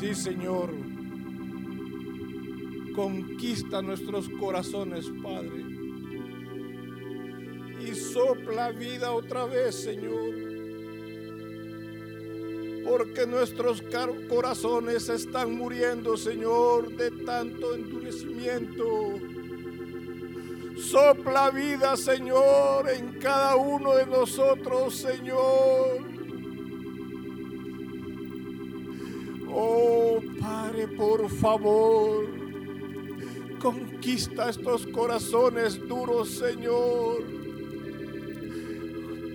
Sí, Señor. Conquista nuestros corazones, Padre. Y sopla vida otra vez, Señor. Porque nuestros corazones están muriendo, Señor, de tanto endurecimiento. Sopla vida, Señor, en cada uno de nosotros, Señor. Por favor, conquista estos corazones duros, Señor.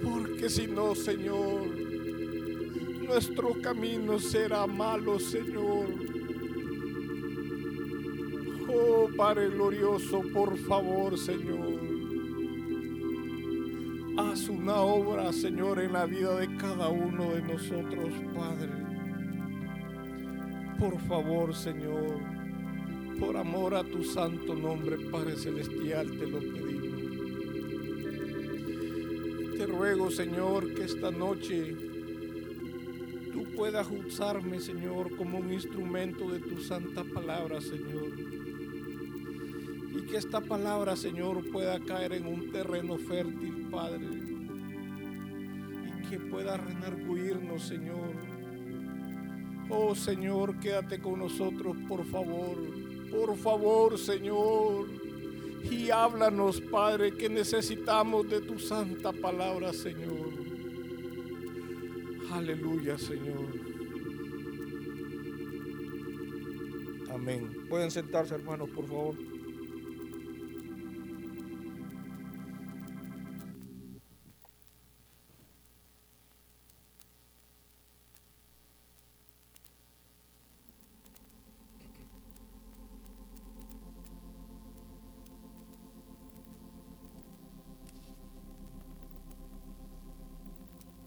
Porque si no, Señor, nuestro camino será malo, Señor. Oh Padre glorioso, por favor, Señor. Haz una obra, Señor, en la vida de cada uno de nosotros, Padre. Por favor, Señor, por amor a tu santo nombre, Padre Celestial, te lo pedimos. Te ruego, Señor, que esta noche tú puedas usarme, Señor, como un instrumento de tu santa palabra, Señor y que esta palabra, Señor, pueda caer en un terreno fértil, Padre. Y que pueda renarguirnos, Señor. Oh Señor, quédate con nosotros, por favor. Por favor, Señor. Y háblanos, Padre, que necesitamos de tu santa palabra, Señor. Aleluya, Señor. Amén. Pueden sentarse, hermanos, por favor.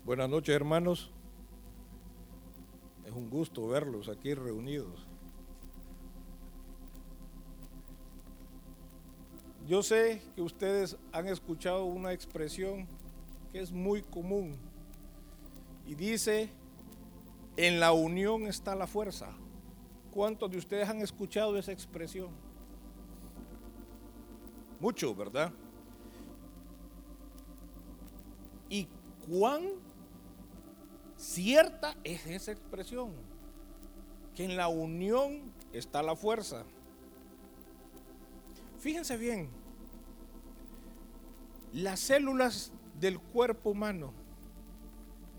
Buenas noches hermanos. Es un gusto verlos aquí reunidos. Yo sé que ustedes han escuchado una expresión que es muy común y dice, en la unión está la fuerza. ¿Cuántos de ustedes han escuchado esa expresión? Mucho, ¿verdad? ¿Y cuán Cierta es esa expresión, que en la unión está la fuerza. Fíjense bien, las células del cuerpo humano,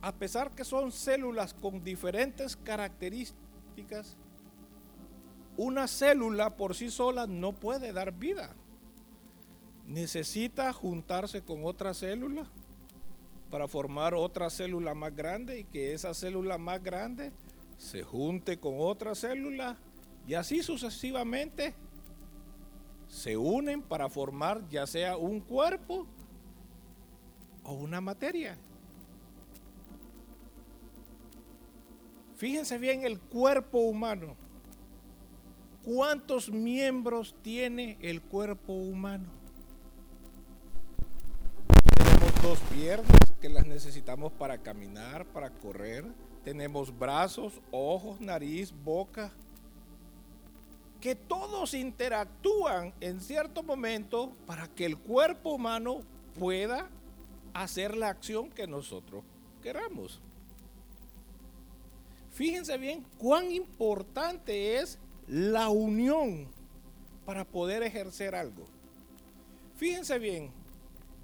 a pesar que son células con diferentes características, una célula por sí sola no puede dar vida. Necesita juntarse con otra célula para formar otra célula más grande y que esa célula más grande se junte con otra célula y así sucesivamente se unen para formar ya sea un cuerpo o una materia. Fíjense bien el cuerpo humano. ¿Cuántos miembros tiene el cuerpo humano? Tenemos dos piernas, que las necesitamos para caminar, para correr. Tenemos brazos, ojos, nariz, boca, que todos interactúan en cierto momento para que el cuerpo humano pueda hacer la acción que nosotros queramos. Fíjense bien cuán importante es la unión para poder ejercer algo. Fíjense bien,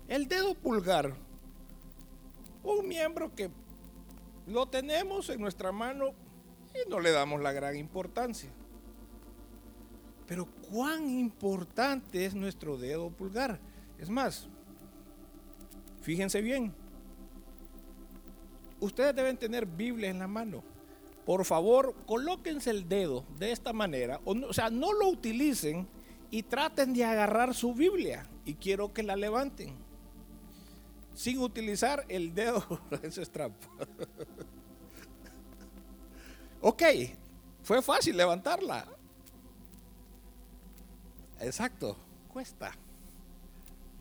el dedo pulgar un miembro que lo tenemos en nuestra mano y no le damos la gran importancia. Pero cuán importante es nuestro dedo pulgar. Es más, fíjense bien, ustedes deben tener Biblia en la mano. Por favor, colóquense el dedo de esta manera, o, o sea, no lo utilicen y traten de agarrar su Biblia y quiero que la levanten sin utilizar el dedo. Eso es trampa. ok, fue fácil levantarla. Exacto, cuesta.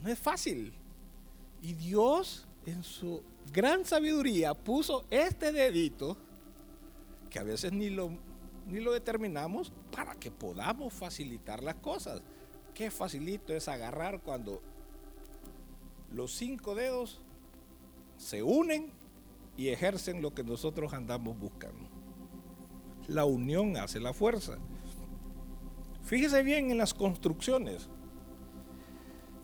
No es fácil. Y Dios en su gran sabiduría puso este dedito, que a veces ni lo ni lo determinamos para que podamos facilitar las cosas. Qué facilito es agarrar cuando los cinco dedos se unen y ejercen lo que nosotros andamos buscando. La unión hace la fuerza. Fíjese bien en las construcciones.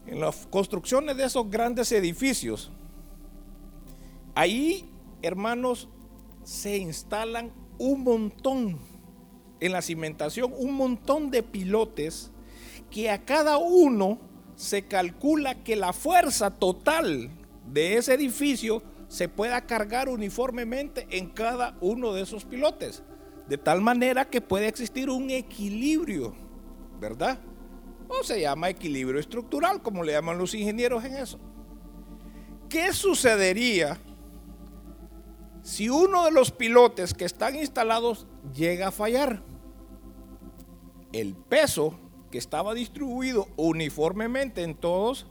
En las construcciones de esos grandes edificios. Ahí, hermanos, se instalan un montón en la cimentación, un montón de pilotes que a cada uno se calcula que la fuerza total de ese edificio se pueda cargar uniformemente en cada uno de esos pilotes, de tal manera que puede existir un equilibrio, ¿verdad? O se llama equilibrio estructural, como le llaman los ingenieros en eso. ¿Qué sucedería si uno de los pilotes que están instalados llega a fallar? El peso que estaba distribuido uniformemente en todos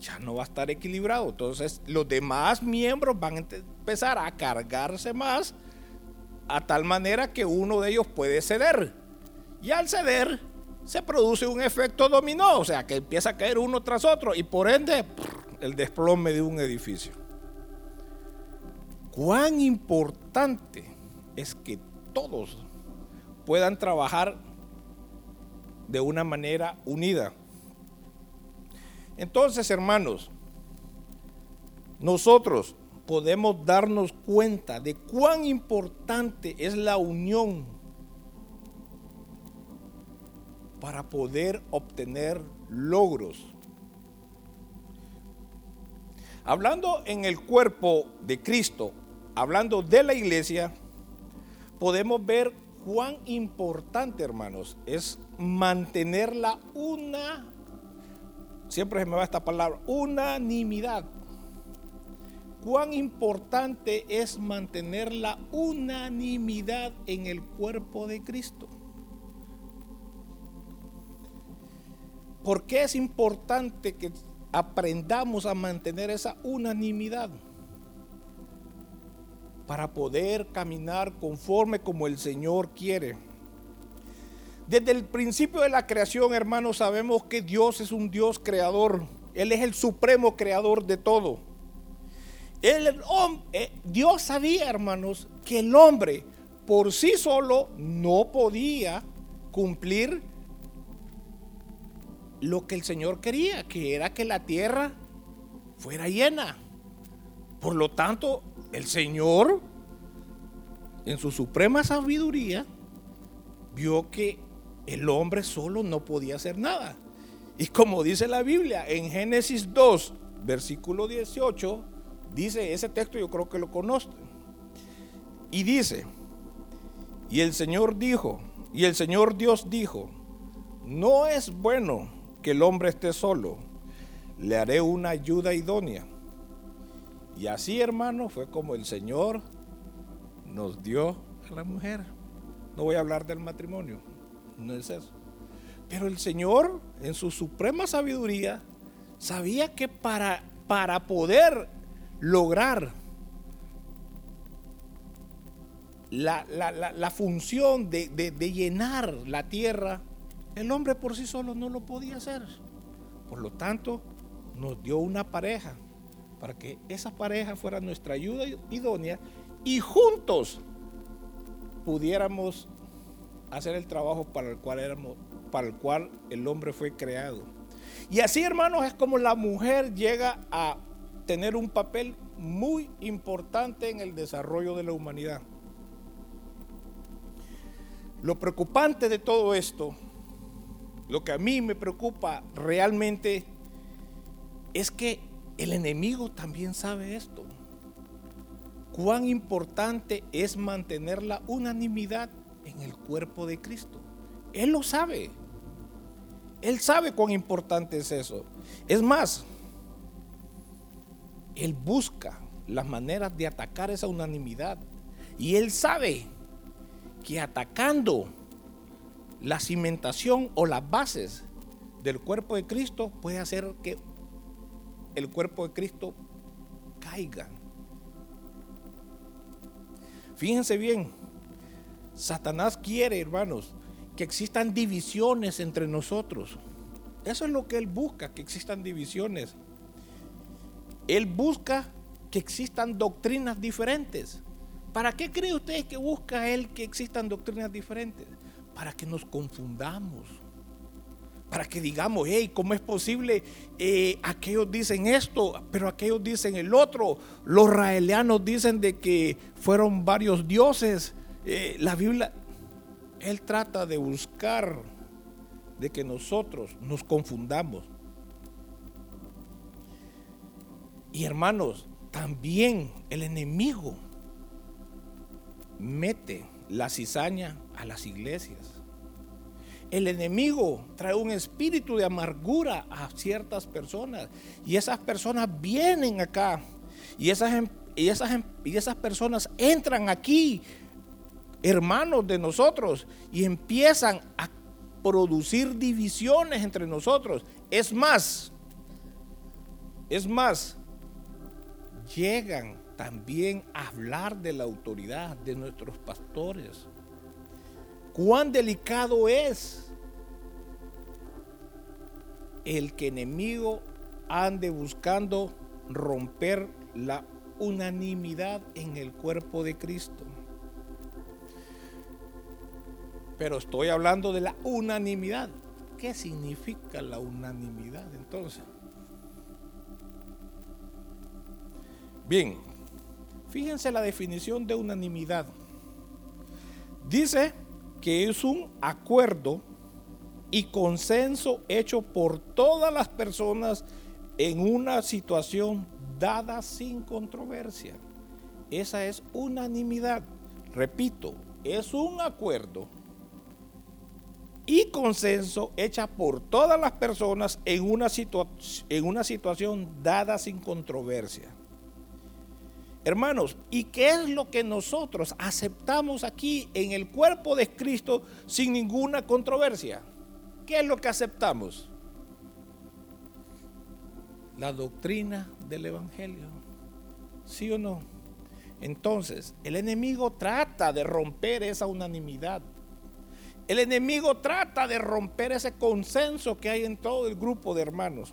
ya no va a estar equilibrado. Entonces los demás miembros van a empezar a cargarse más a tal manera que uno de ellos puede ceder. Y al ceder se produce un efecto dominó, o sea que empieza a caer uno tras otro y por ende el desplome de un edificio. Cuán importante es que todos puedan trabajar de una manera unida. Entonces, hermanos, nosotros podemos darnos cuenta de cuán importante es la unión para poder obtener logros. Hablando en el cuerpo de Cristo, hablando de la iglesia, podemos ver cuán importante, hermanos, es mantenerla una siempre se me va esta palabra, unanimidad. Cuán importante es mantener la unanimidad en el cuerpo de Cristo. ¿Por qué es importante que aprendamos a mantener esa unanimidad? Para poder caminar conforme como el Señor quiere. Desde el principio de la creación, hermanos, sabemos que Dios es un Dios creador. Él es el supremo creador de todo. Eh, Dios sabía, hermanos, que el hombre por sí solo no podía cumplir lo que el Señor quería, que era que la tierra fuera llena. Por lo tanto, el Señor, en su suprema sabiduría, vio que el hombre solo no podía hacer nada. Y como dice la Biblia en Génesis 2, versículo 18, dice ese texto, yo creo que lo conocen. Y dice, y el Señor dijo, y el Señor Dios dijo, no es bueno que el hombre esté solo, le haré una ayuda idónea. Y así, hermano, fue como el Señor nos dio a la mujer. No voy a hablar del matrimonio, no es eso. Pero el Señor, en su suprema sabiduría, sabía que para, para poder lograr la, función de, de llenar la tierra, el hombre por sí solo no lo podía hacer. Por lo tanto, nos dio una pareja para que esa pareja fuera nuestra ayuda idónea y juntos pudiéramos hacer el trabajo para el cual para el cual el hombre fue creado. Y así, hermanos, es como la mujer llega a tener un papel muy importante en el desarrollo de la humanidad. Lo preocupante de todo esto, lo que a mí me preocupa realmente, es que el enemigo también sabe esto. Cuán importante es mantener la unanimidad en el cuerpo de Cristo. Él lo sabe. Él sabe cuán importante es eso. Es más, Él busca las maneras de atacar esa unanimidad. Y Él sabe que atacando la cimentación o las bases del cuerpo de Cristo puede hacer que el cuerpo de Cristo caiga. Fíjense bien, Satanás quiere, hermanos, que existan divisiones entre nosotros. Eso es lo que él busca, que existan divisiones. Él busca que existan doctrinas diferentes. ¿Para qué cree usted que busca él que existan doctrinas diferentes? Para que nos confundamos. Para que digamos, hey, ¿cómo es posible? Eh, aquellos dicen esto, pero aquellos dicen el otro. Los raelianos dicen de que fueron varios dioses. Eh, la Biblia, él trata de buscar de que nosotros nos confundamos. Y hermanos, también el enemigo mete la cizaña a las iglesias. El enemigo trae un espíritu de amargura a ciertas personas y esas personas vienen acá y esas, em, y esas, em, y esas personas entran aquí, hermanos de nosotros, y empiezan a producir divisiones entre nosotros. Es más, es más, llegan también a hablar de la autoridad de nuestros pastores. Cuán delicado es el que enemigo ande buscando romper la unanimidad en el cuerpo de Cristo. Pero estoy hablando de la unanimidad. ¿Qué significa la unanimidad entonces? Bien, fíjense la definición de unanimidad. Dice que es un acuerdo y consenso hecho por todas las personas en una situación dada sin controversia. Esa es unanimidad. Repito, es un acuerdo y consenso hecha por todas las personas en una, en una situación dada sin controversia. Hermanos, ¿y qué es lo que nosotros aceptamos aquí en el cuerpo de Cristo sin ninguna controversia? ¿Qué es lo que aceptamos? La doctrina del Evangelio. ¿Sí o no? Entonces, el enemigo trata de romper esa unanimidad. El enemigo trata de romper ese consenso que hay en todo el grupo de hermanos.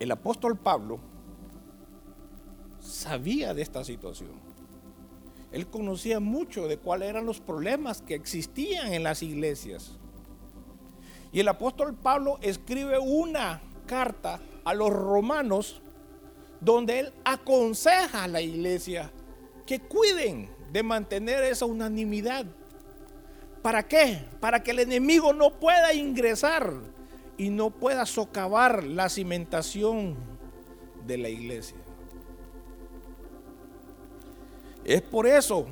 El apóstol Pablo sabía de esta situación. Él conocía mucho de cuáles eran los problemas que existían en las iglesias. Y el apóstol Pablo escribe una carta a los romanos donde él aconseja a la iglesia que cuiden de mantener esa unanimidad. ¿Para qué? Para que el enemigo no pueda ingresar y no pueda socavar la cimentación de la iglesia. Es por eso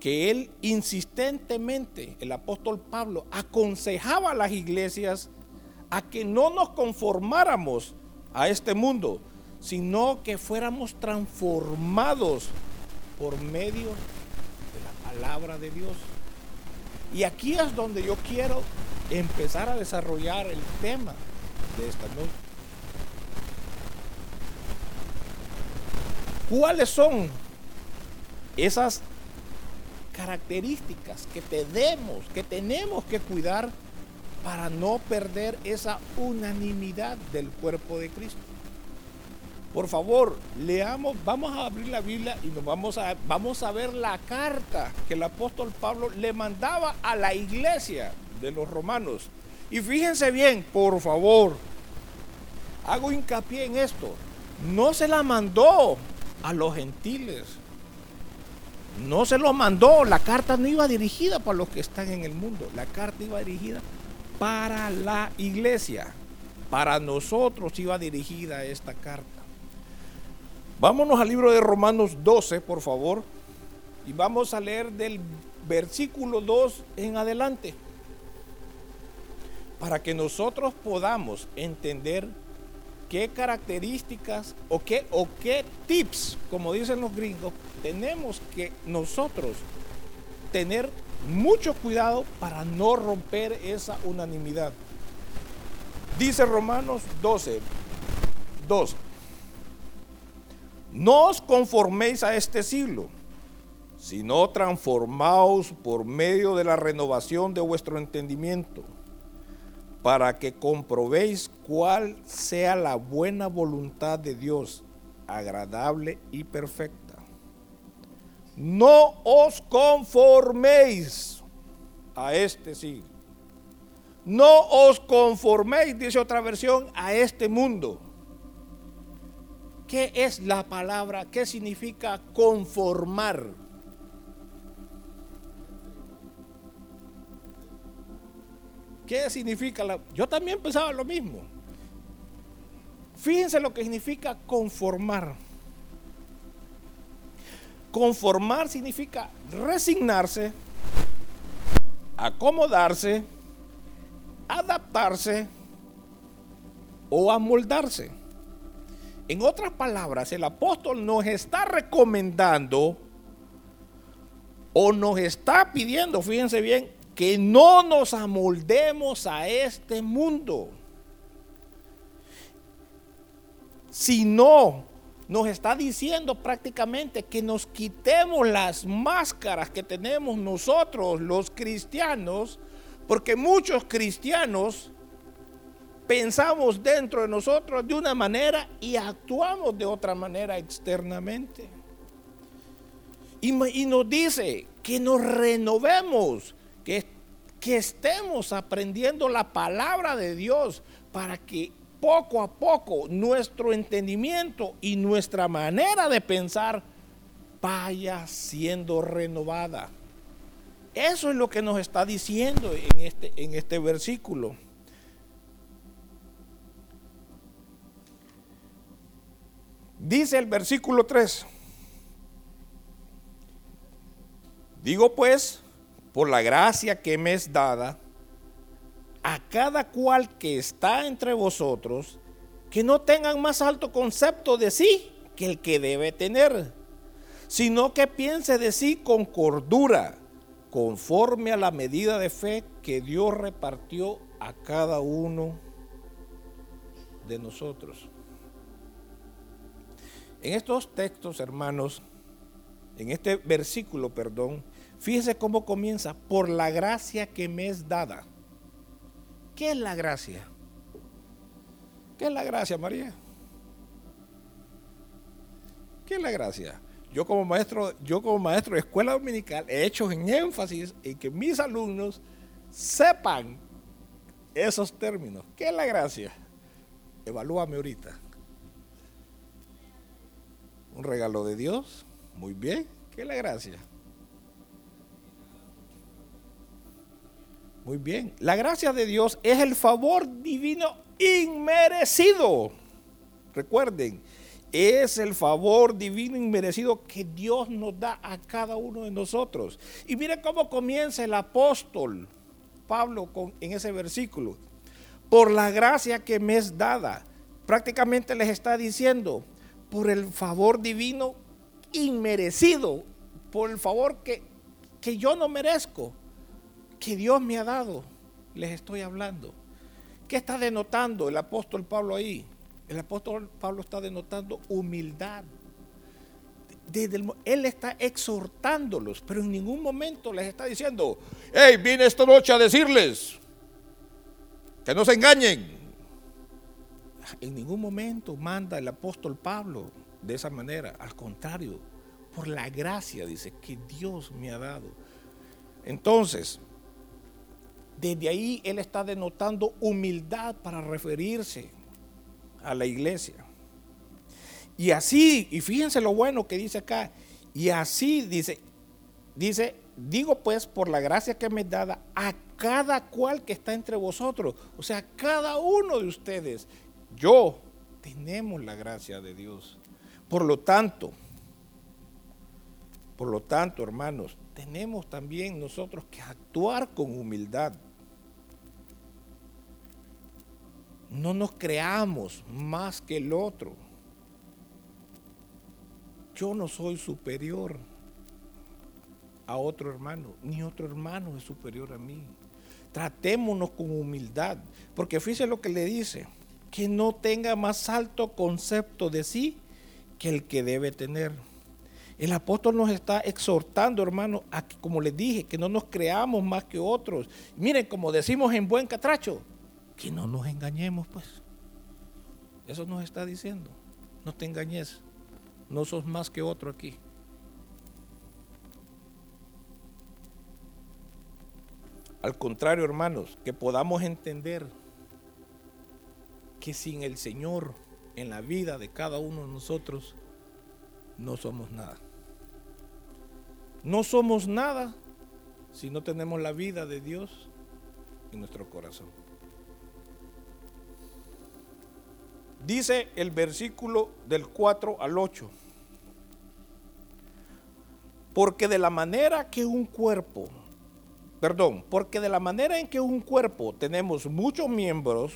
que él insistentemente, el apóstol Pablo, aconsejaba a las iglesias a que no nos conformáramos a este mundo, sino que fuéramos transformados por medio de la palabra de Dios. Y aquí es donde yo quiero empezar a desarrollar el tema de esta noche. ¿Cuáles son esas características que tenemos, que tenemos que cuidar para no perder esa unanimidad del cuerpo de Cristo. Por favor, leamos, vamos a abrir la Biblia y nos vamos a, vamos a ver la carta que el apóstol Pablo le mandaba a la iglesia de los romanos. Y fíjense bien, por favor, hago hincapié en esto. No se la mandó a los gentiles, no se lo mandó, la carta no iba dirigida para los que están en el mundo, la carta iba dirigida para la iglesia, para nosotros iba dirigida esta carta. Vámonos al libro de Romanos 12, por favor, y vamos a leer del versículo 2 en adelante, para que nosotros podamos entender qué características o qué, o qué tips, como dicen los gringos, tenemos que nosotros tener mucho cuidado para no romper esa unanimidad. Dice Romanos 12, 2. No os conforméis a este siglo, sino transformaos por medio de la renovación de vuestro entendimiento, para que comprobéis cuál sea la buena voluntad de Dios, agradable y perfecta. No os conforméis a este siglo. No os conforméis, dice otra versión, a este mundo. ¿Qué es la palabra? ¿Qué significa conformar? ¿Qué significa la.? Yo también pensaba lo mismo. Fíjense lo que significa conformar. Conformar significa resignarse, acomodarse, adaptarse o amoldarse. En otras palabras, el apóstol nos está recomendando o nos está pidiendo, fíjense bien, que no nos amoldemos a este mundo, sino nos está diciendo prácticamente que nos quitemos las máscaras que tenemos nosotros los cristianos, porque muchos cristianos pensamos dentro de nosotros de una manera y actuamos de otra manera externamente. Y, nos dice que nos renovemos que, que estemos aprendiendo la palabra de Dios para que poco a poco nuestro entendimiento y nuestra manera de pensar vaya siendo renovada. Eso es lo que nos está diciendo en este, en este versículo. Dice el versículo 3. Digo pues, por la gracia que me es dada, a cada cual que está entre vosotros, que no tengan más alto concepto de sí que el que debe tener, sino que piense de sí con cordura, conforme a la medida de fe que Dios repartió a cada uno de nosotros. En estos textos, hermanos, en este versículo, perdón, Fíjese cómo comienza, por la gracia que me es dada. ¿Qué es la gracia? ¿Qué es la gracia, María? ¿Qué es la gracia? Yo como maestro, yo como maestro de escuela dominical he hecho en énfasis en que mis alumnos sepan esos términos. ¿Qué es la gracia? Evalúame ahorita. Un regalo de Dios. Muy bien. ¿Qué es la gracia? Muy bien. La gracia de Dios es el favor divino inmerecido. Recuerden, es el favor divino inmerecido que Dios nos da a cada uno de nosotros. Y miren cómo comienza el apóstol Pablo con, en ese versículo. Por la gracia que me es dada. Prácticamente les está diciendo, por el favor divino inmerecido, por el favor que, que yo no merezco que Dios me ha dado, les estoy hablando. ¿Qué está denotando el apóstol Pablo ahí? El apóstol Pablo está denotando humildad. Desde él está exhortándolos, pero en ningún momento les está diciendo, hey, vine esta noche a decirles que no se engañen. En ningún momento manda el apóstol Pablo de esa manera. Al contrario, por la gracia, dice, que Dios me ha dado. Entonces, desde ahí él está denotando humildad para referirse a la iglesia. Y así, y fíjense lo bueno que dice acá, y así dice, dice, digo pues por la gracia que me es dada a cada cual que está entre vosotros, o sea, cada uno de ustedes, yo, tenemos la gracia de Dios. Por lo tanto, por lo tanto, hermanos, tenemos también nosotros que actuar con humildad. No nos creamos más que el otro. Yo no soy superior a otro hermano, ni otro hermano es superior a mí. Tratémonos con humildad, porque fíjese lo que le dice, que no tenga más alto concepto de sí que el que debe tener. El apóstol nos está exhortando, hermano, a que, como les dije, que no nos creamos más que otros. Miren, como decimos en buen catracho, que no nos engañemos, pues. Eso nos está diciendo. No te engañes. No sos más que otro aquí. Al contrario, hermanos, que podamos entender que sin el Señor en la vida de cada uno de nosotros no somos nada. No somos nada si no tenemos la vida de Dios en nuestro corazón. Dice el versículo del 4 al 8. Porque de la manera que un cuerpo, perdón, porque de la manera en que un cuerpo tenemos muchos miembros,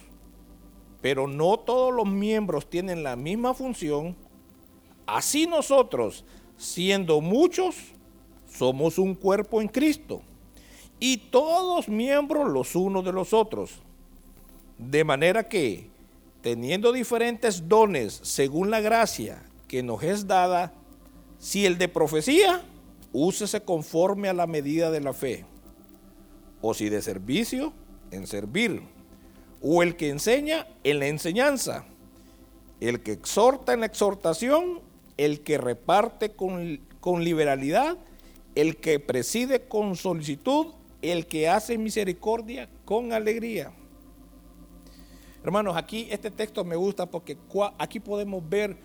pero no todos los miembros tienen la misma función, así nosotros, siendo muchos, somos un cuerpo en Cristo y todos miembros los unos de los otros. De manera que, teniendo diferentes dones según la gracia que nos es dada, si el de profecía, úsese conforme a la medida de la fe, o si de servicio, en servir o el que enseña en la enseñanza, el que exhorta en la exhortación, el que reparte con, con liberalidad, el que preside con solicitud, el que hace misericordia con alegría. Hermanos, aquí este texto me gusta porque aquí podemos ver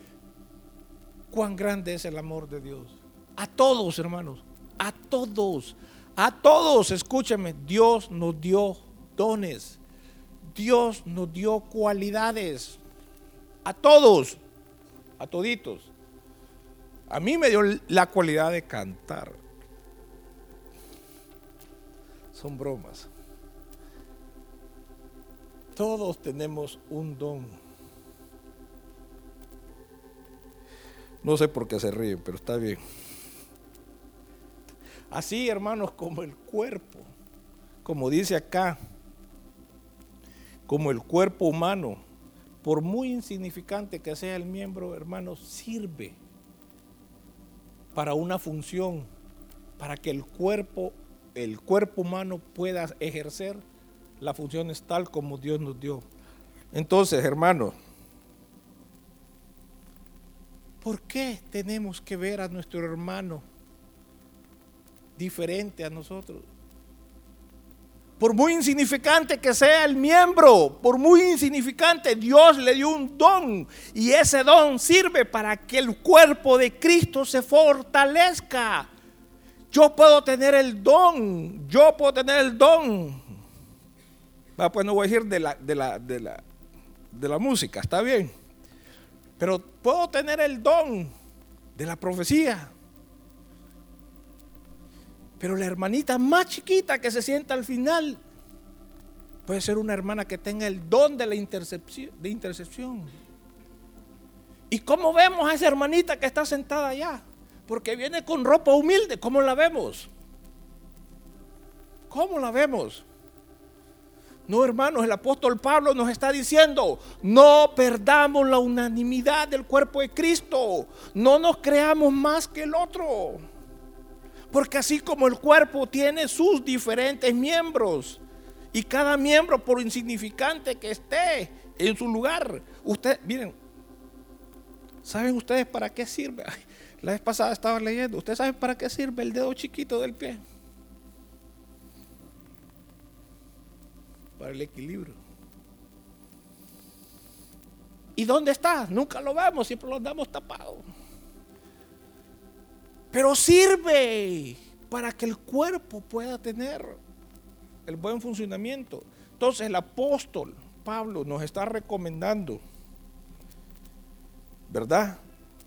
cuán grande es el amor de Dios. A todos, hermanos, a todos, a todos, escúchame, Dios nos dio dones. Dios nos dio cualidades a todos, a toditos. A mí me dio la cualidad de cantar. Son bromas. Todos tenemos un don. No sé por qué se ríen, pero está bien. Así, hermanos, como el cuerpo, como dice acá, como el cuerpo humano, por muy insignificante que sea el miembro, hermano, sirve para una función, para que el cuerpo, el cuerpo humano pueda ejercer las funciones tal como Dios nos dio. Entonces, hermano, ¿por qué tenemos que ver a nuestro hermano diferente a nosotros? Por muy insignificante que sea el miembro, por muy insignificante, Dios le dio un don y ese don sirve para que el cuerpo de Cristo se fortalezca. Yo puedo tener el don, yo puedo tener el don. Ah, pues no voy a decir de la, de la, de la, de la música, está bien. Pero puedo tener el don de la profecía, pero la hermanita más chiquita que se sienta al final puede ser una hermana que tenga el don de la intercepción. De intercepción. ¿Y cómo vemos a esa hermanita que está sentada allá? Porque viene con ropa humilde. ¿Cómo la vemos? ¿Cómo la vemos? No, hermanos, el apóstol Pablo nos está diciendo, no perdamos la unanimidad del cuerpo de Cristo, no nos creamos más que el otro. Porque así como el cuerpo tiene sus diferentes miembros y cada miembro, por insignificante que esté en su lugar, usted, miren, ¿saben ustedes para qué sirve? la vez pasada estaba leyendo, ¿ustedes saben para qué sirve el dedo chiquito del pie? Para el equilibrio. ¿Y dónde está? Nunca lo vemos, siempre lo andamos tapados. Pero sirve para que el cuerpo pueda tener el buen funcionamiento. Entonces el apóstol Pablo nos está recomendando, ¿verdad?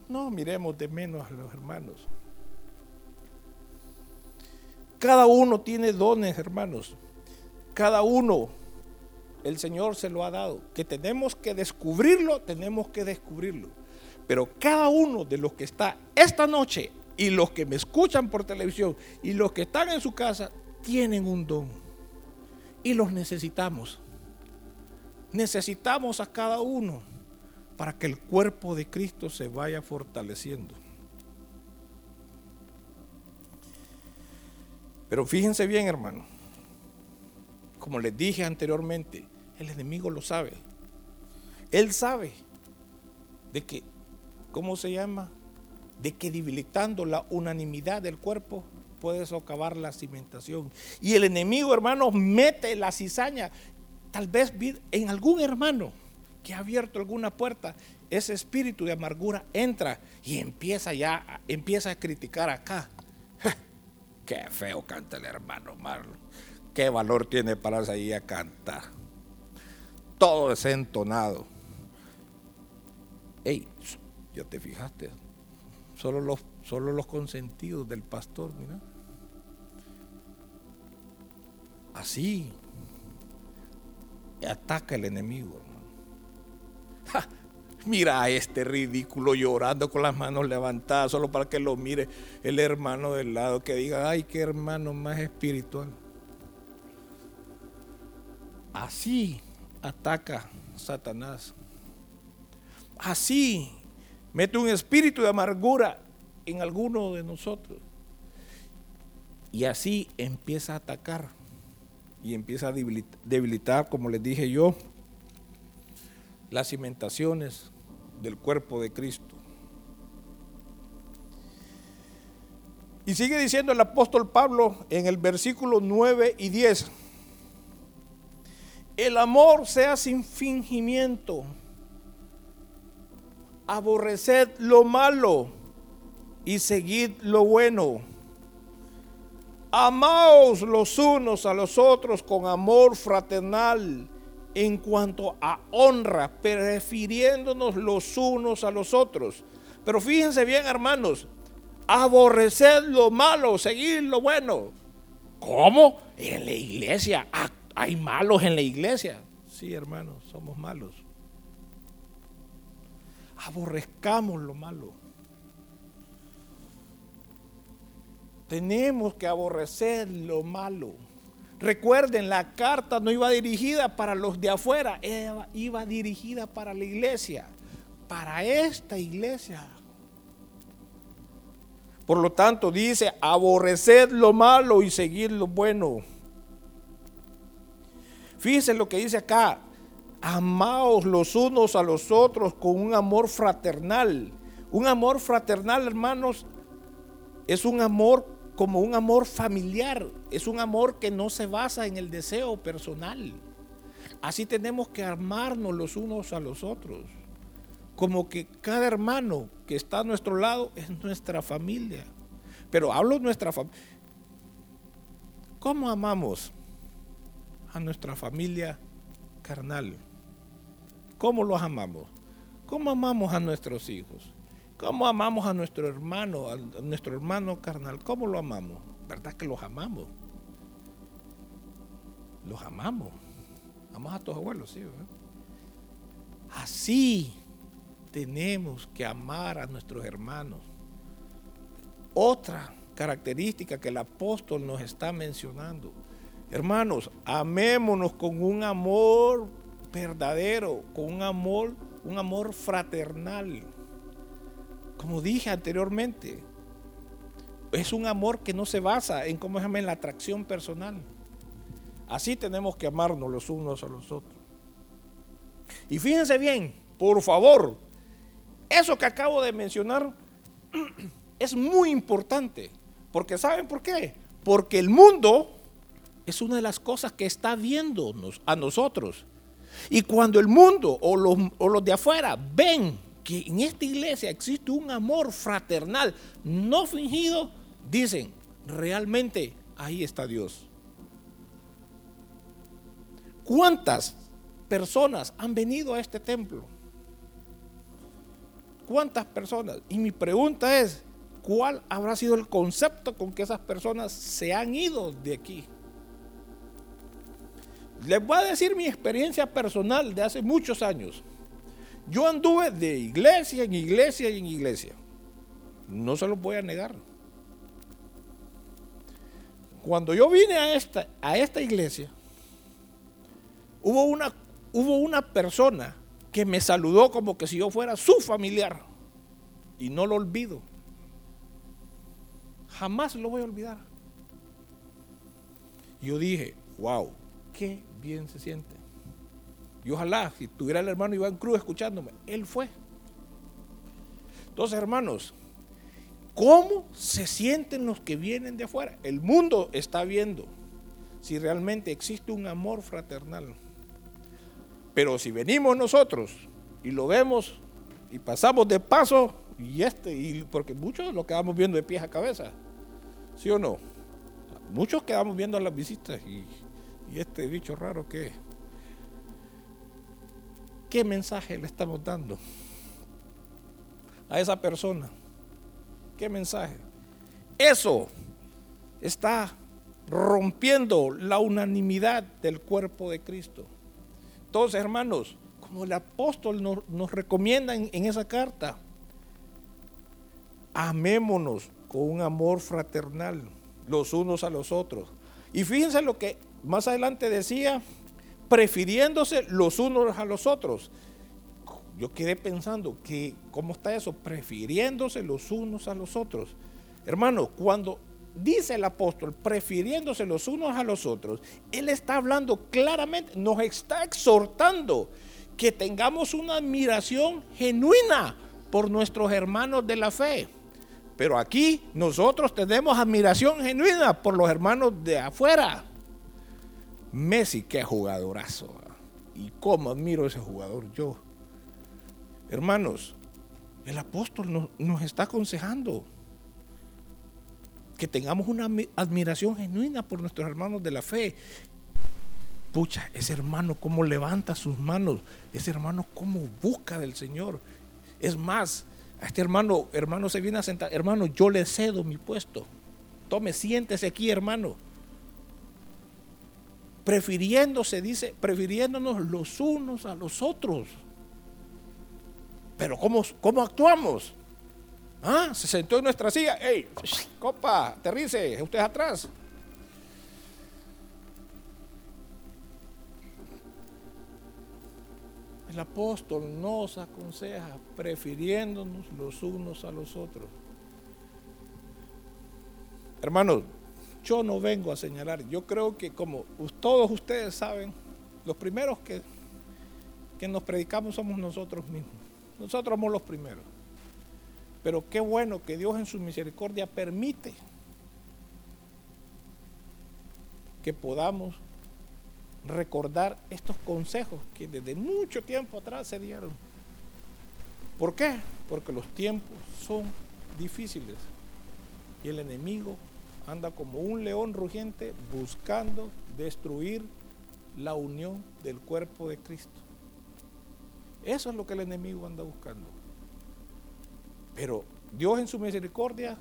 No miremos de menos a los hermanos. Cada uno tiene dones, hermanos. Cada uno, el Señor se lo ha dado. Que tenemos que descubrirlo, tenemos que descubrirlo. Pero cada uno de los que está esta noche y los que me escuchan por televisión y los que están en su casa tienen un don. Y los necesitamos. Necesitamos a cada uno para que el cuerpo de Cristo se vaya fortaleciendo. Pero fíjense bien, hermano. Como les dije anteriormente, el enemigo lo sabe. Él sabe de que, ¿cómo se llama? De que debilitando la unanimidad del cuerpo puede socavar la cimentación. Y el enemigo, hermano, mete la cizaña. Tal vez en algún hermano que ha abierto alguna puerta, ese espíritu de amargura entra y empieza ya, empieza a criticar acá. Qué feo canta el hermano Marlon. Qué valor tiene pararse ahí a cantar. Todo desentonado. Ey, ya te fijaste. Solo los, solo los consentidos del pastor, mira. Así ataca el enemigo, Mira a este ridículo llorando con las manos levantadas, solo para que lo mire el hermano del lado, que diga, ay, qué hermano más espiritual. Así ataca Satanás. Así mete un espíritu de amargura en alguno de nosotros. Y así empieza a atacar y empieza a debilitar, como les dije yo, las cimentaciones del cuerpo de Cristo. Y sigue diciendo el apóstol Pablo en el versículo 9 y 10, el amor sea sin fingimiento, aborreced lo malo y seguid lo bueno Amaos los unos a los otros con amor fraternal en cuanto a honra, prefiriéndonos los unos a los otros. Pero fíjense bien, hermanos, aborreced lo malo, seguir lo bueno. ¿Cómo? En la iglesia. Hay malos en la iglesia. Sí, hermanos, somos malos. Aborrezcamos lo malo. Tenemos que aborrecer lo malo. Recuerden, la carta no iba dirigida para los de afuera, iba dirigida para la iglesia, para esta iglesia. Por lo tanto, dice, aborreced lo malo y seguir lo bueno. Fíjense lo que dice acá, amaos los unos a los otros con un amor fraternal. Un amor fraternal, hermanos, es un amor como un amor familiar, es un amor que no se basa en el deseo personal. Así tenemos que amarnos los unos a los otros, como que cada hermano que está a nuestro lado es nuestra familia. Pero hablo de nuestra familia. ¿Cómo amamos a nuestra familia carnal? ¿Cómo los amamos? ¿Cómo amamos a nuestros hijos? ¿Cómo amamos a nuestro hermano, a nuestro hermano carnal? ¿Cómo lo amamos? ¿Verdad que los amamos? Los amamos. Amamos a tus abuelos, sí. ¿verdad? Así tenemos que amar a nuestros hermanos. Otra característica que el apóstol nos está mencionando. Hermanos, amémonos con un amor verdadero, con un amor, un amor fraternal. Como dije anteriormente, es un amor que no se basa en cómo se llama en la atracción personal. Así tenemos que amarnos los unos a los otros. Y fíjense bien, por favor, eso que acabo de mencionar es muy importante. Porque ¿saben por qué? Porque el mundo es una de las cosas que está viéndonos a nosotros. Y cuando el mundo o los, o los de afuera ven que en esta iglesia existe un amor fraternal, no fingido, dicen, realmente ahí está Dios. ¿Cuántas personas han venido a este templo? ¿Cuántas personas? Y mi pregunta es, ¿cuál habrá sido el concepto con que esas personas se han ido de aquí? Les voy a decir mi experiencia personal de hace muchos años. Yo anduve de iglesia en iglesia y en iglesia. No se lo voy a negar. Cuando yo vine a esta, a esta iglesia, hubo una, hubo una persona que me saludó como que si yo fuera su familiar. Y no lo olvido. Jamás lo voy a olvidar. yo dije, wow, qué bien se siente. Y ojalá, si tuviera el hermano Iván Cruz escuchándome, él fue. Entonces, hermanos, ¿cómo se sienten los que vienen de afuera? El mundo está viendo si realmente existe un amor fraternal. Pero si venimos nosotros y lo vemos y pasamos de paso, y este, y porque muchos lo quedamos viendo de pies a cabeza, ¿sí o no? Muchos quedamos viendo las visitas y, y este bicho raro que ¿Qué mensaje le estamos dando a esa persona? ¿Qué mensaje? Eso está rompiendo la unanimidad del cuerpo de Cristo. Entonces, hermanos, como el apóstol nos, recomienda en, en esa carta, amémonos con un amor fraternal los unos a los otros. Y fíjense lo que más adelante decía, prefiriéndose los unos a los otros. Yo quedé pensando que, ¿cómo está eso? Prefiriéndose los unos a los otros. Hermano, cuando dice el apóstol, prefiriéndose los unos a los otros, él está hablando claramente, nos está exhortando que tengamos una admiración genuina por nuestros hermanos de la fe. Pero aquí nosotros tenemos admiración genuina por los hermanos de afuera. Messi, qué jugadorazo. Y cómo admiro ese jugador yo. Hermanos, el apóstol nos, está aconsejando que tengamos una admiración genuina por nuestros hermanos de la fe. Pucha, ese hermano cómo levanta sus manos, ese hermano cómo busca del Señor. Es más, a este hermano, hermano se viene a sentar, hermano, yo le cedo mi puesto. Tome, siéntese aquí, hermano prefiriéndose, dice, prefiriéndonos los unos a los otros. Pero ¿cómo, cómo actuamos? Ah, se sentó en nuestra silla. ¡Ey! Copa, aterrice, usted atrás. El apóstol nos aconseja prefiriéndonos los unos a los otros. Hermanos, yo no vengo a señalar. Yo creo que como todos ustedes saben, los primeros que, que nos predicamos somos nosotros mismos. Nosotros somos los primeros. Pero qué bueno que Dios en su misericordia permite que podamos recordar estos consejos que desde mucho tiempo atrás se dieron. ¿Por qué? Porque los tiempos son difíciles y el enemigo anda como un león rugiente buscando destruir la unión del cuerpo de Cristo. Eso es lo que el enemigo anda buscando. Pero Dios en su misericordia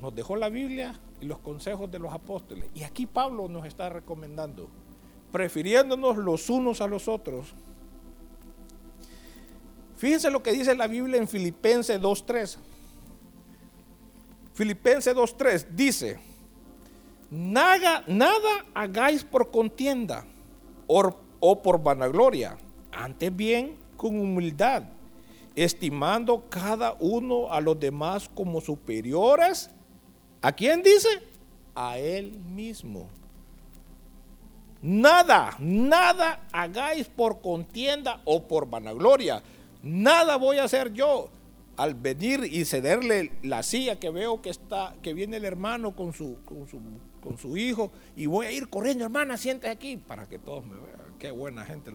nos dejó la Biblia y los consejos de los apóstoles. Y aquí Pablo nos está recomendando, prefiriéndonos los unos a los otros. Fíjense lo que dice la Biblia en Filipenses 2.3. Filipenses 2.3 dice, nada, nada hagáis por contienda o, o por vanagloria, antes bien con humildad, estimando cada uno a los demás como superiores. ¿A quién dice? A él mismo. Nada, nada hagáis por contienda o por vanagloria. Nada voy a hacer yo al venir y cederle la silla que veo que está, que viene el hermano con su, con su, hijo, y voy a ir corriendo, hermana, siéntese aquí, para que todos me vean. Qué buena gente.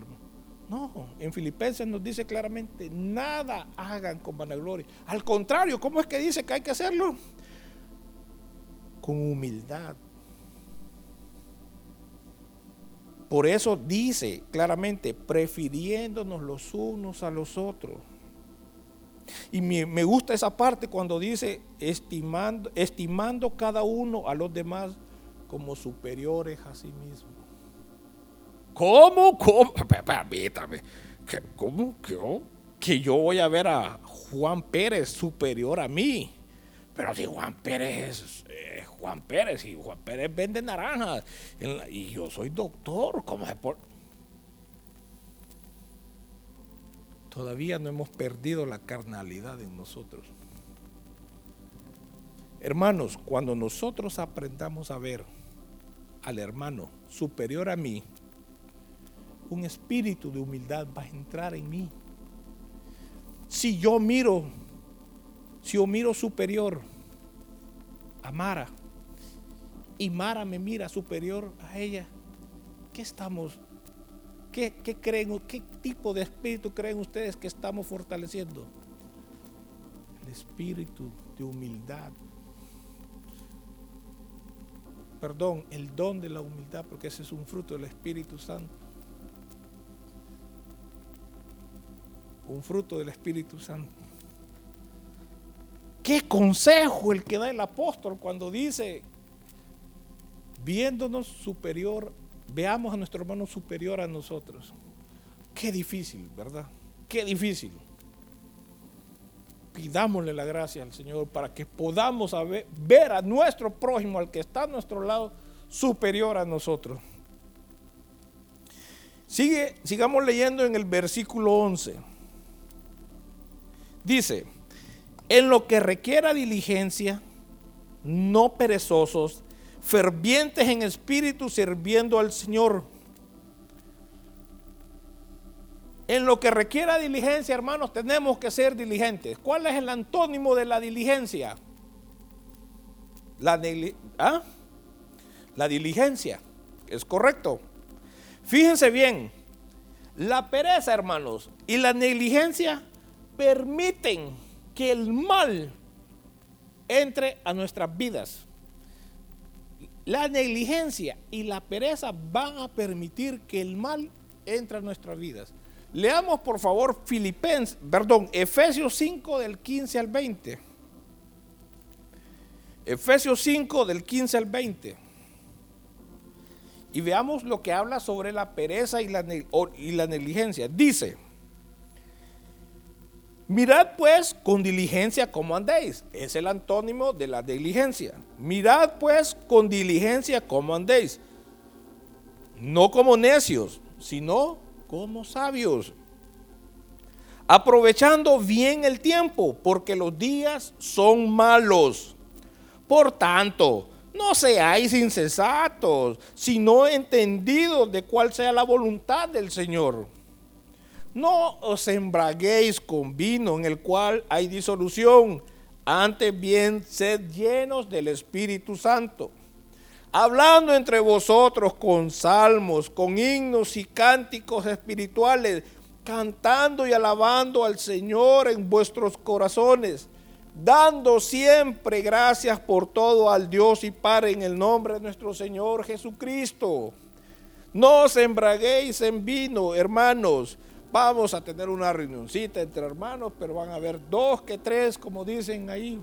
No, en Filipenses nos dice claramente, nada hagan con vanagloria. Al contrario, ¿cómo es que dice que hay que hacerlo? Con humildad. Por eso dice claramente, prefiriéndonos los unos a los otros. Y me, gusta esa parte cuando dice, estimando, estimando cada uno a los demás como superiores a sí mismo. ¿Cómo? ¿Cómo? Permítame. ¿Cómo yo, que yo voy a ver a Juan Pérez superior a mí? Pero si Juan Pérez es eh, Juan Pérez y Juan Pérez vende naranjas y yo soy doctor, ¿cómo se por todavía no hemos perdido la carnalidad en nosotros. Hermanos, cuando nosotros aprendamos a ver al hermano superior a mí, un espíritu de humildad va a entrar en mí. Si yo miro, si yo miro superior a Mara y Mara me mira superior a ella, ¿qué estamos, qué, creen, qué tipo de espíritu creen ustedes que estamos fortaleciendo? El espíritu de humildad. Perdón, el don de la humildad, porque ese es un fruto del Espíritu Santo. Un fruto del Espíritu Santo. Qué consejo el que da el apóstol cuando dice, viéndonos superior, veamos a nuestro hermano superior a nosotros. Qué difícil, ¿verdad? Qué difícil. Pidámosle la gracia al Señor para que podamos ver a nuestro prójimo, al que está a nuestro lado, superior a nosotros. Sigue, sigamos leyendo en el versículo 11. Dice, en lo que requiera diligencia, no perezosos, fervientes en espíritu, sirviendo al Señor. En lo que requiera diligencia, hermanos, tenemos que ser diligentes. ¿Cuál es el antónimo de la diligencia? La, ¿ah? la diligencia. Es correcto. Fíjense bien, la pereza, hermanos, y la negligencia permiten que el mal entre a nuestras vidas. La negligencia y la pereza van a permitir que el mal entre a nuestras vidas. Leamos por favor Filipenses, perdón, Efesios 5 del 15 al 20. Efesios 5 del 15 al 20. Y veamos lo que habla sobre la pereza y la, y la negligencia. Dice, Mirad pues con diligencia cómo andéis. Es el antónimo de la diligencia. Mirad pues con diligencia cómo andéis. No como necios, sino como sabios. Aprovechando bien el tiempo, porque los días son malos. Por tanto, no seáis insensatos, sino entendidos de cuál sea la voluntad del Señor no os embraguéis con vino en el cual hay disolución, antes bien sed llenos del Espíritu Santo, hablando entre vosotros con salmos, con himnos y cánticos espirituales, cantando y alabando al Señor en vuestros corazones, dando siempre gracias por todo al Dios y Padre en el nombre de nuestro Señor Jesucristo. No os embraguéis en vino, hermanos, Vamos a tener una reunioncita entre hermanos, pero van a haber dos que tres, como dicen ahí.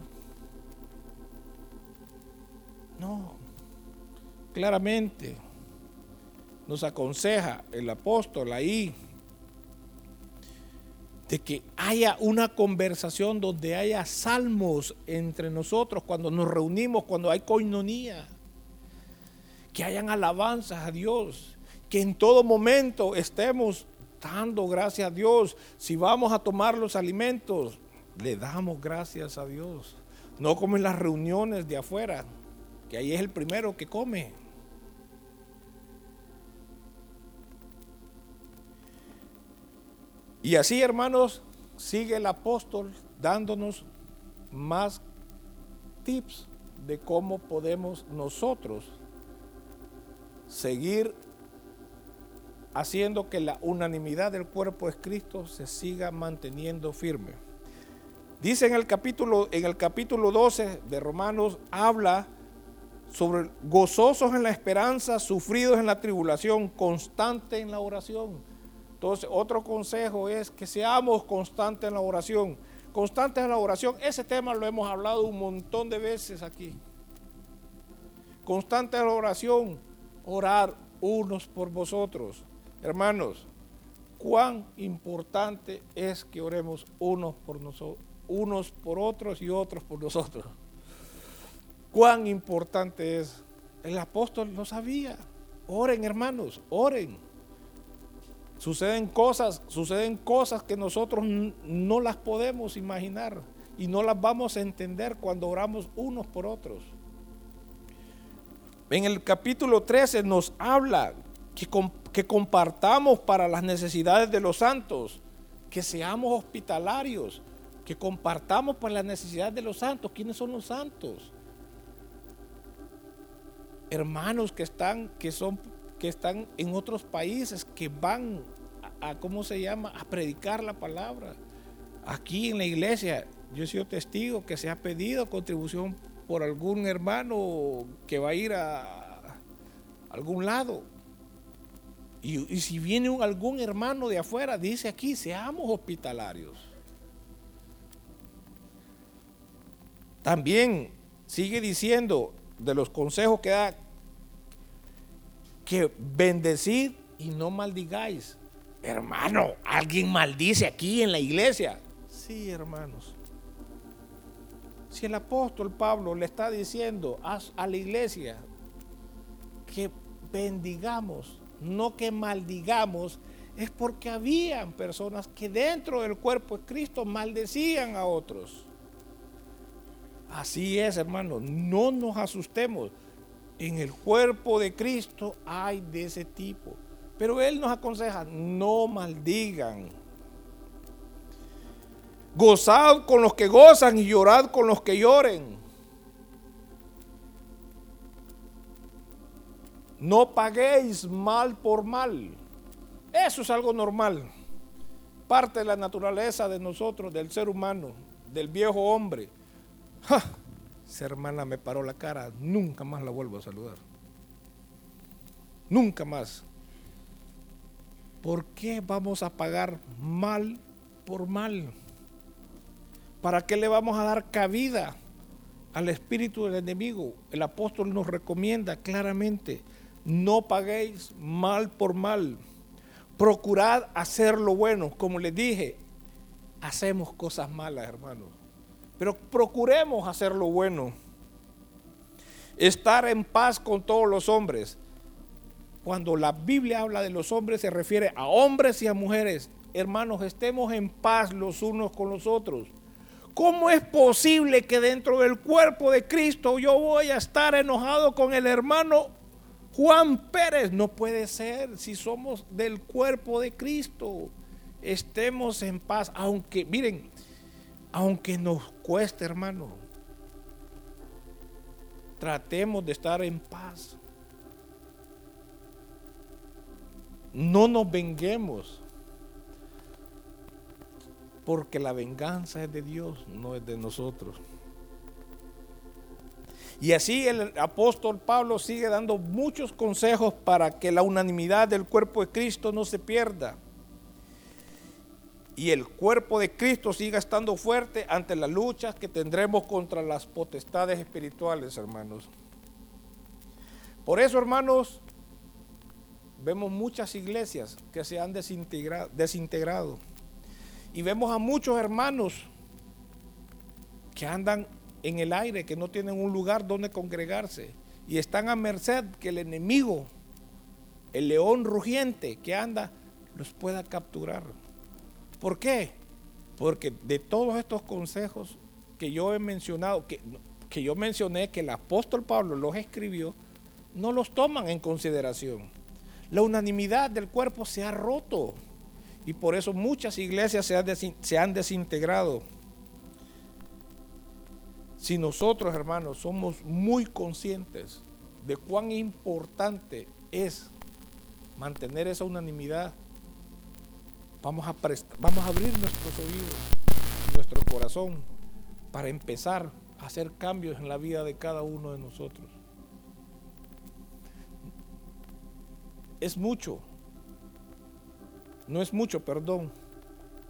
No, claramente nos aconseja el apóstol ahí de que haya una conversación donde haya salmos entre nosotros cuando nos reunimos, cuando hay coinonía, que hayan alabanzas a Dios, que en todo momento estemos dando gracias a Dios. Si vamos a tomar los alimentos, le damos gracias a Dios. No como en las reuniones de afuera, que ahí es el primero que come. Y así, hermanos, sigue el apóstol dándonos más tips de cómo podemos nosotros seguir haciendo que la unanimidad del cuerpo de Cristo se siga manteniendo firme. Dice en el capítulo, en el capítulo 12 de Romanos, habla sobre gozosos en la esperanza, sufridos en la tribulación, constante en la oración. Entonces, otro consejo es que seamos constantes en la oración. Constantes en la oración, ese tema lo hemos hablado un montón de veces aquí. Constante en la oración, orar unos por vosotros. Hermanos, cuán importante es que oremos unos por nosotros, unos por otros y otros por nosotros. Cuán importante es. El apóstol no sabía. Oren, hermanos, oren. Suceden cosas, suceden cosas que nosotros no las podemos imaginar y no las vamos a entender cuando oramos unos por otros. En el capítulo 13 nos habla que, compartamos para las necesidades de los santos, que seamos hospitalarios, que compartamos para las necesidades de los santos. ¿Quiénes son los santos? Hermanos que están, que son, que están en otros países, que van a, ¿cómo se llama? A predicar la palabra. Aquí en la iglesia, yo he sido testigo que se ha pedido contribución por algún hermano que va a ir a, algún lado. Y, y, si viene un, algún hermano de afuera, dice aquí, seamos hospitalarios. También sigue diciendo de los consejos que da que bendecid y no maldigáis. Hermano, alguien maldice aquí en la iglesia. Sí, hermanos. Si el apóstol Pablo le está diciendo a, a la iglesia que bendigamos, no que maldigamos, es porque habían personas que dentro del cuerpo de Cristo maldecían a otros. Así es, hermanos, no nos asustemos. En el cuerpo de Cristo hay de ese tipo. Pero Él nos aconseja, no maldigan. Gozad con los que gozan y llorad con los que lloren. No paguéis mal por mal. Eso es algo normal. Parte de la naturaleza de nosotros, del ser humano, del viejo hombre. Esa hermana me paró la cara, nunca más la vuelvo a saludar. Nunca más. ¿Por qué vamos a pagar mal por mal? ¿Para qué le vamos a dar cabida al espíritu del enemigo? El apóstol nos recomienda claramente, no paguéis mal por mal. Procurad hacer lo bueno. Como les dije, hacemos cosas malas, hermanos pero procuremos hacer lo bueno. Estar en paz con todos los hombres. Cuando la Biblia habla de los hombres se refiere a hombres y a mujeres. Hermanos, estemos en paz los unos con los otros. ¿Cómo es posible que dentro del cuerpo de Cristo yo voy a estar enojado con el hermano Juan Pérez? No puede ser si somos del cuerpo de Cristo. Estemos en paz, aunque, miren, aunque nos cueste, hermano, tratemos de estar en paz. No nos venguemos, porque la venganza es de Dios, no es de nosotros. Y así el apóstol Pablo sigue dando muchos consejos para que la unanimidad del cuerpo de Cristo no se pierda y el cuerpo de Cristo siga estando fuerte ante las luchas que tendremos contra las potestades espirituales, hermanos. Por eso, hermanos, vemos muchas iglesias que se han desintegrado, y vemos a muchos hermanos que andan en el aire, que no tienen un lugar donde congregarse y están a merced que el enemigo, el león rugiente que anda, los pueda capturar. ¿Por qué? Porque de todos estos consejos que yo he mencionado, que, que yo mencioné que el apóstol Pablo los escribió, no los toman en consideración. La unanimidad del cuerpo se ha roto y por eso muchas iglesias se han, se han desintegrado. Si nosotros, hermanos, somos muy conscientes de cuán importante es mantener esa unanimidad, Vamos a, abrir nuestros oídos, nuestro corazón, para empezar a hacer cambios en la vida de cada uno de nosotros. Es mucho, no es mucho, perdón,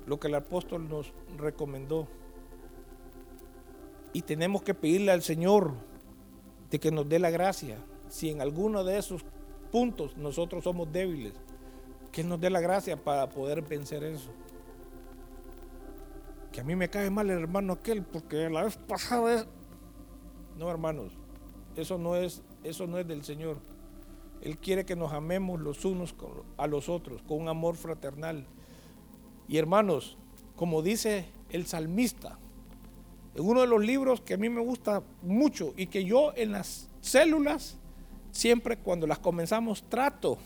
lo que el apóstol nos recomendó. Y tenemos que pedirle al Señor de que nos dé la gracia. Si en alguno de esos puntos nosotros somos débiles, que nos dé la gracia para poder vencer eso. Que a mí me cae mal el hermano aquel porque la vez pasada es... No, hermanos, eso no es, eso no es del Señor. Él quiere que nos amemos los unos a los otros con un amor fraternal. Y hermanos, como dice el salmista, uno de los libros que a mí me gusta mucho y que yo en las células siempre cuando las comenzamos trato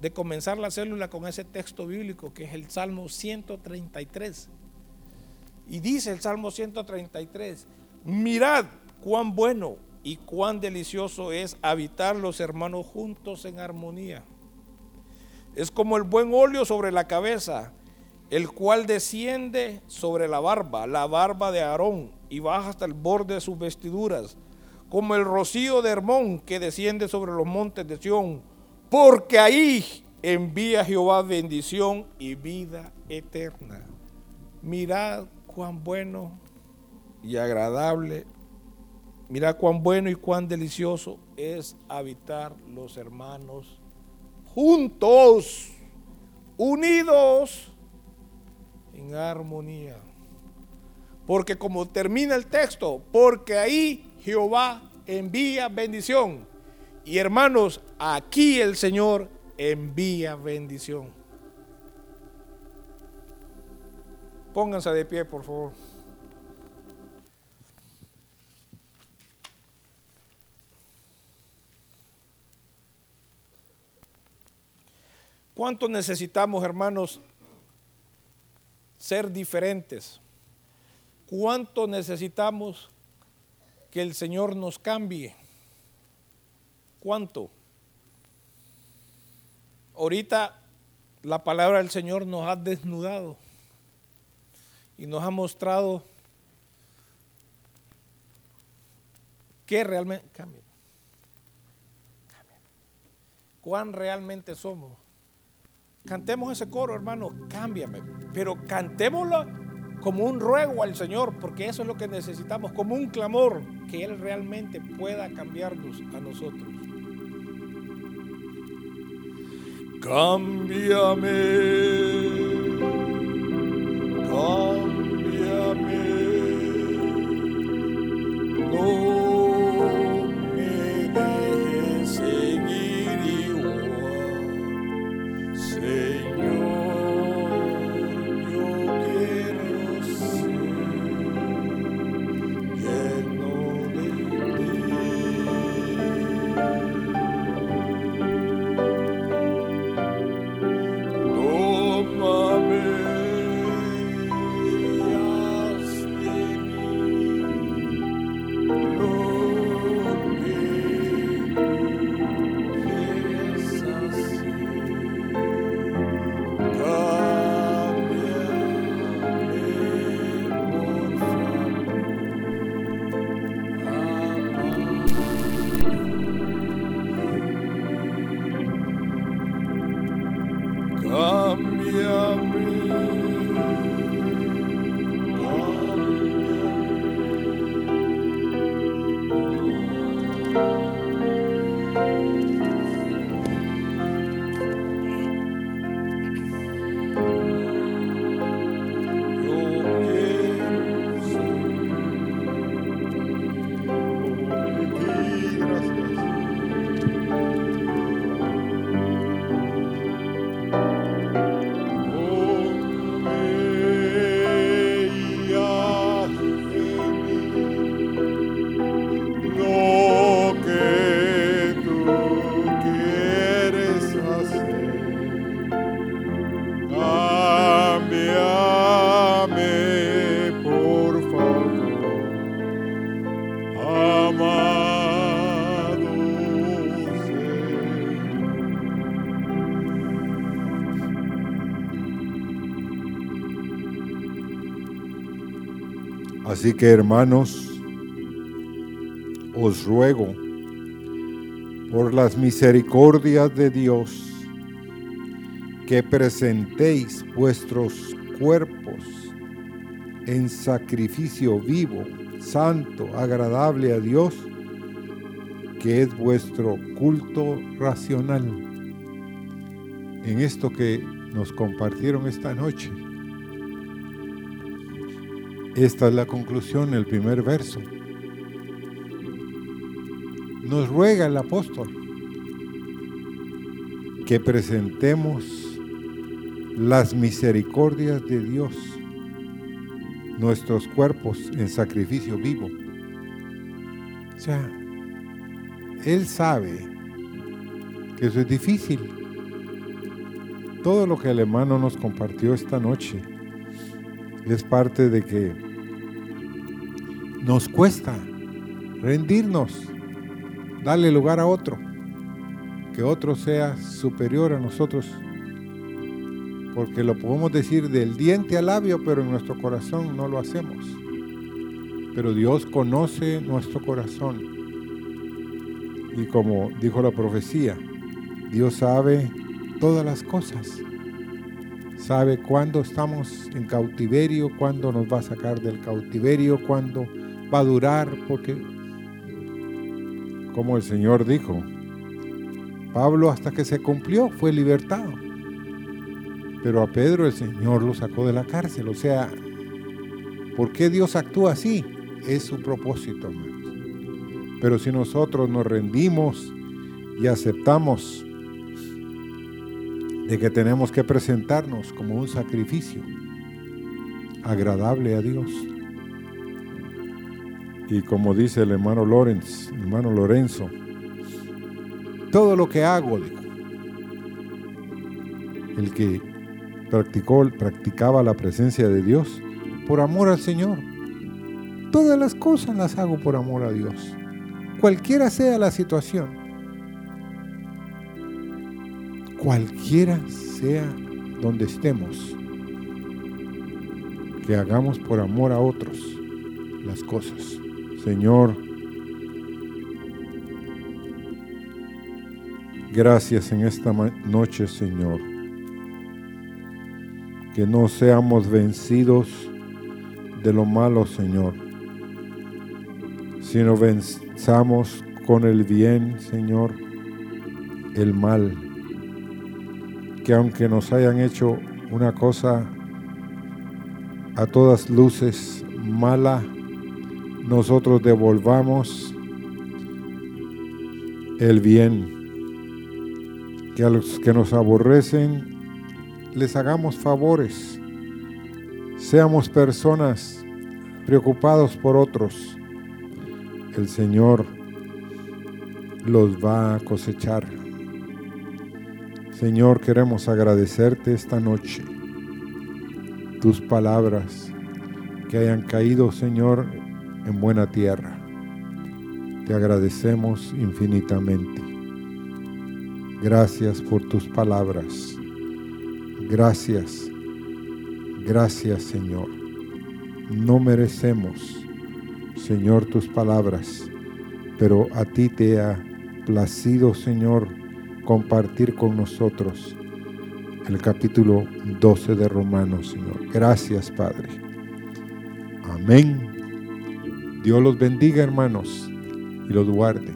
de comenzar la célula con ese texto bíblico que es el Salmo 133. Y dice el Salmo 133, mirad cuán bueno y cuán delicioso es habitar los hermanos juntos en armonía. Es como el buen óleo sobre la cabeza, el cual desciende sobre la barba, la barba de Aarón, y baja hasta el borde de sus vestiduras, como el rocío de Hermón que desciende sobre los montes de Sión, porque ahí envía Jehová bendición y vida eterna. Mirad cuán bueno y agradable, mirad cuán bueno y cuán delicioso es habitar los hermanos juntos, unidos en armonía. Porque como termina el texto, porque ahí Jehová envía bendición. Y hermanos, aquí el Señor envía bendición. Pónganse de pie, por favor. ¿Cuánto necesitamos, hermanos, ser diferentes? ¿Cuánto necesitamos que el Señor nos cambie? ¿Cuánto? Ahorita la palabra del Señor nos ha desnudado y nos ha mostrado que realmente cambia. ¿Cuán realmente somos? Cantemos ese coro, hermano, cámbiame. Pero cantémoslo como un ruego al Señor, porque eso es lo que necesitamos, como un clamor, que Él realmente pueda cambiarnos a nosotros. Cámbiame, cámbiame. Así que hermanos, os ruego por las misericordias de Dios que presentéis vuestros cuerpos en sacrificio vivo, santo, agradable a Dios, que es vuestro culto racional. En esto que nos compartieron esta noche, esta es la conclusión, el primer verso. Nos ruega el apóstol que presentemos las misericordias de Dios, nuestros cuerpos en sacrificio vivo. O sea, Él sabe que eso es difícil. Todo lo que el hermano nos compartió esta noche es parte de que nos cuesta rendirnos, darle lugar a otro, que otro sea superior a nosotros, porque lo podemos decir del diente al labio, pero en nuestro corazón no lo hacemos. Pero Dios conoce nuestro corazón. Y como dijo la profecía, Dios sabe todas las cosas. Sabe cuándo estamos en cautiverio, cuándo nos va a sacar del cautiverio, cuándo va a durar, porque como el Señor dijo, Pablo hasta que se cumplió fue libertado. Pero a Pedro el Señor lo sacó de la cárcel. O sea, ¿por qué Dios actúa así? Es su propósito, hermanos. Pero si nosotros nos rendimos y aceptamos de que tenemos que presentarnos como un sacrificio agradable a Dios. Y como dice el hermano Lorenz, hermano Lorenzo, todo lo que hago, el que practicó, practicaba la presencia de Dios por amor al Señor. Todas las cosas las hago por amor a Dios, cualquiera sea la situación, cualquiera sea donde estemos, que hagamos por amor a otros las cosas. Señor, gracias en esta noche, Señor. Que no seamos vencidos de lo malo, Señor, sino venzamos con el bien, Señor, el mal. Que aunque nos hayan hecho una cosa a todas luces mala, nosotros devolvamos el bien. Que a los que nos aborrecen les hagamos favores. Seamos personas preocupados por otros. El Señor los va a cosechar. Señor, queremos agradecerte esta noche tus palabras que hayan caído, Señor, en buena tierra. Te agradecemos infinitamente. Gracias por tus palabras. Gracias. Gracias, Señor. No merecemos, Señor, tus palabras, pero a ti te ha placido, Señor, compartir con nosotros el capítulo 12 de Romanos, Señor. Gracias, Padre. Amén. Dios los bendiga, hermanos, y los guarde.